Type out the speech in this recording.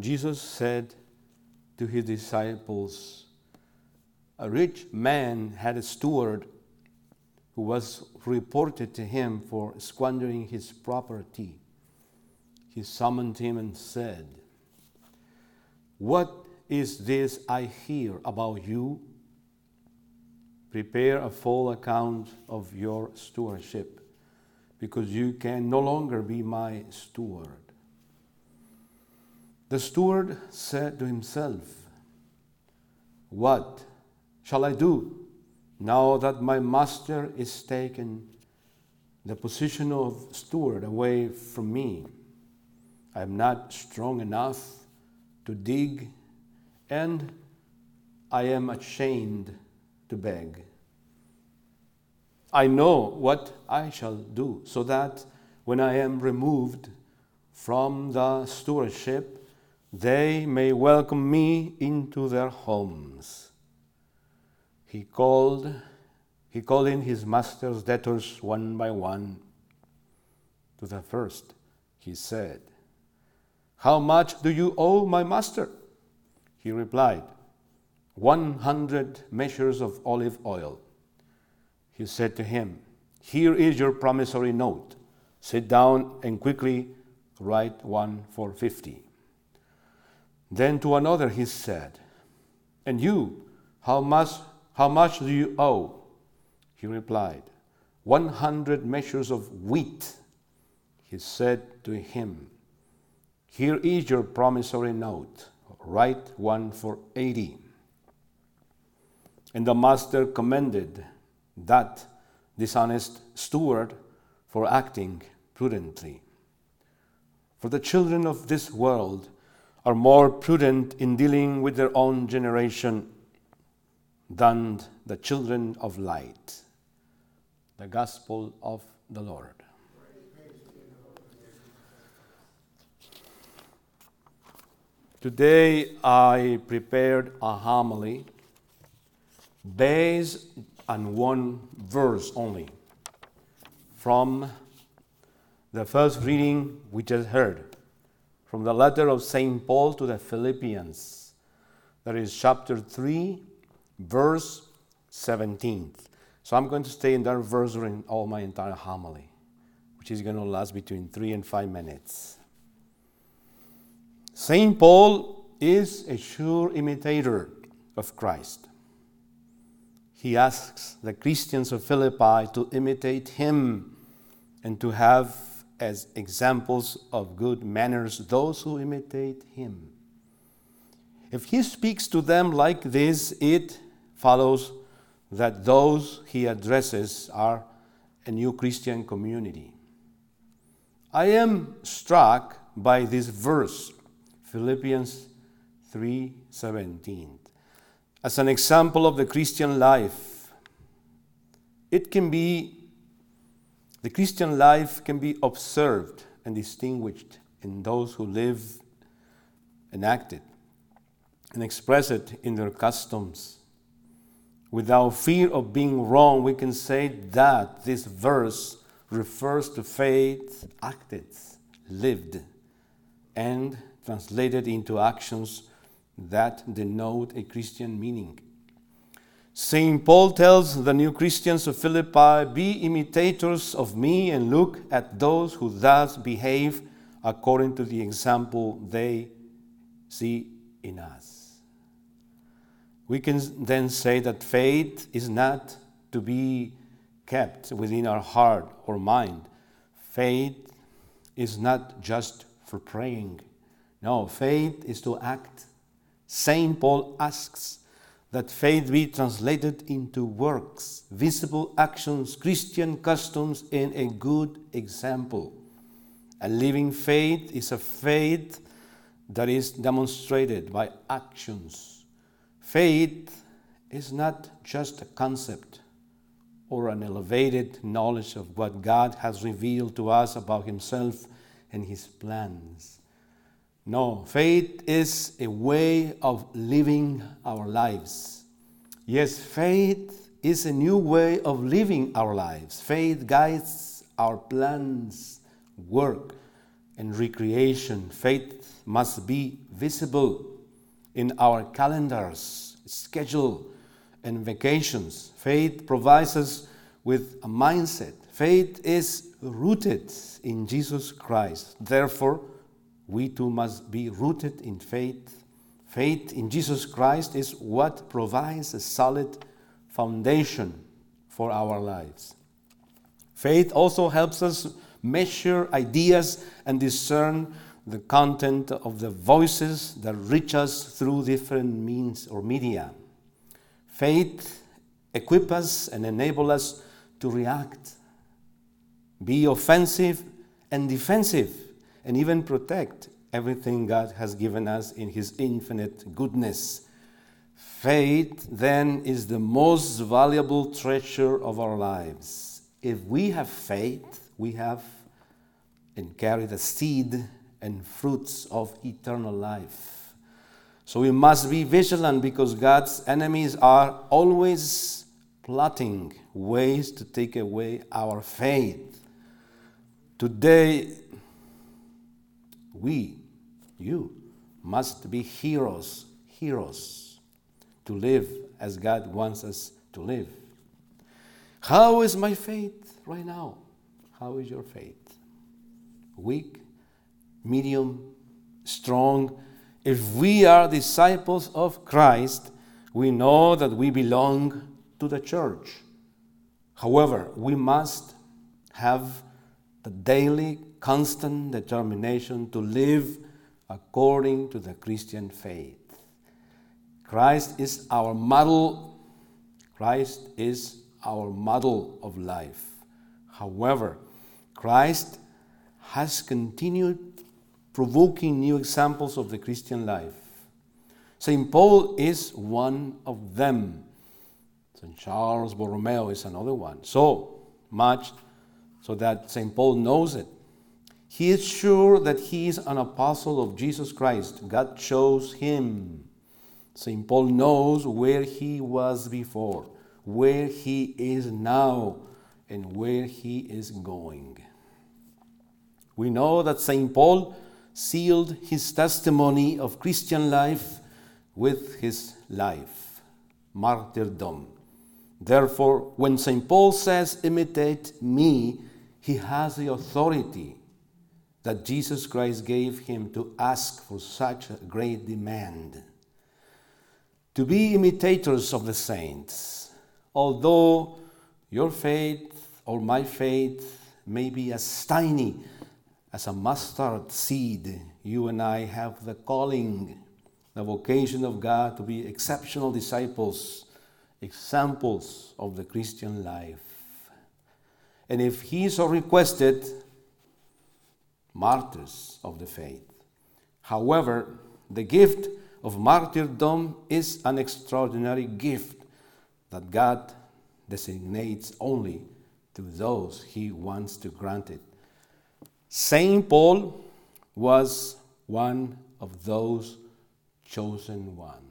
Jesus said to his disciples, A rich man had a steward who was reported to him for squandering his property. He summoned him and said, What is this I hear about you? Prepare a full account of your stewardship, because you can no longer be my steward. The steward said to himself, What shall I do now that my master is taken the position of steward away from me? I am not strong enough to dig, and I am ashamed to beg. I know what I shall do, so that when I am removed from the stewardship, they may welcome me into their homes. He called, he called in his master's debtors one by one. To the first, he said, How much do you owe my master? He replied, One hundred measures of olive oil. He said to him, Here is your promissory note. Sit down and quickly write one for fifty. Then to another he said, And you, how much, how much do you owe? He replied, One hundred measures of wheat. He said to him, Here is your promissory note. Write one for eighty. And the master commended that dishonest steward for acting prudently. For the children of this world, are more prudent in dealing with their own generation than the children of light. The Gospel of the Lord. Today I prepared a homily based on one verse only from the first reading we just heard from the letter of St. Paul to the Philippians. That is chapter 3, verse 17. So I'm going to stay in that verse during all my entire homily, which is going to last between three and five minutes. St. Paul is a sure imitator of Christ. He asks the Christians of Philippi to imitate him and to have as examples of good manners those who imitate him. If he speaks to them like this, it follows that those he addresses are a new Christian community. I am struck by this verse, Philippians 3:17, as an example of the Christian life. It can be the Christian life can be observed and distinguished in those who live and act it and express it in their customs. Without fear of being wrong, we can say that this verse refers to faith acted, lived, and translated into actions that denote a Christian meaning. St. Paul tells the new Christians of Philippi, Be imitators of me and look at those who thus behave according to the example they see in us. We can then say that faith is not to be kept within our heart or mind. Faith is not just for praying. No, faith is to act. St. Paul asks, that faith be translated into works, visible actions, Christian customs, and a good example. A living faith is a faith that is demonstrated by actions. Faith is not just a concept or an elevated knowledge of what God has revealed to us about Himself and His plans. No, faith is a way of living our lives. Yes, faith is a new way of living our lives. Faith guides our plans, work, and recreation. Faith must be visible in our calendars, schedule, and vacations. Faith provides us with a mindset. Faith is rooted in Jesus Christ. Therefore, we too must be rooted in faith. Faith in Jesus Christ is what provides a solid foundation for our lives. Faith also helps us measure ideas and discern the content of the voices that reach us through different means or media. Faith equips us and enables us to react, be offensive and defensive, and even protect everything God has given us in His infinite goodness. Faith, then, is the most valuable treasure of our lives. If we have faith, we have and carry the seed and fruits of eternal life. So we must be vigilant because God's enemies are always plotting ways to take away our faith. Today, we, you, must be heroes, heroes, to live as God wants us to live. How is my faith right now? How is your faith? Weak, medium, strong. If we are disciples of Christ, we know that we belong to the church. However, we must have the daily, constant determination to live according to the Christian faith. Christ is our model. Christ is our model of life. However, Christ has continued provoking new examples of the Christian life. St. Paul is one of them. St. Charles Borromeo is another one. So much so that St. Paul knows it. He is sure that he is an apostle of Jesus Christ. God chose him. St. Paul knows where he was before, where he is now, and where he is going. We know that St. Paul sealed his testimony of Christian life with his life, martyrdom. Therefore, when St. Paul says, Imitate me, he has the authority that Jesus Christ gave him to ask for such a great demand. To be imitators of the saints, although your faith or my faith may be as tiny as a mustard seed, you and I have the calling, the vocation of God to be exceptional disciples, examples of the Christian life. And if He so requested, martyrs of the faith. However, the gift of martyrdom is an extraordinary gift that God designates only to those He wants to grant it. Saint Paul was one of those chosen ones.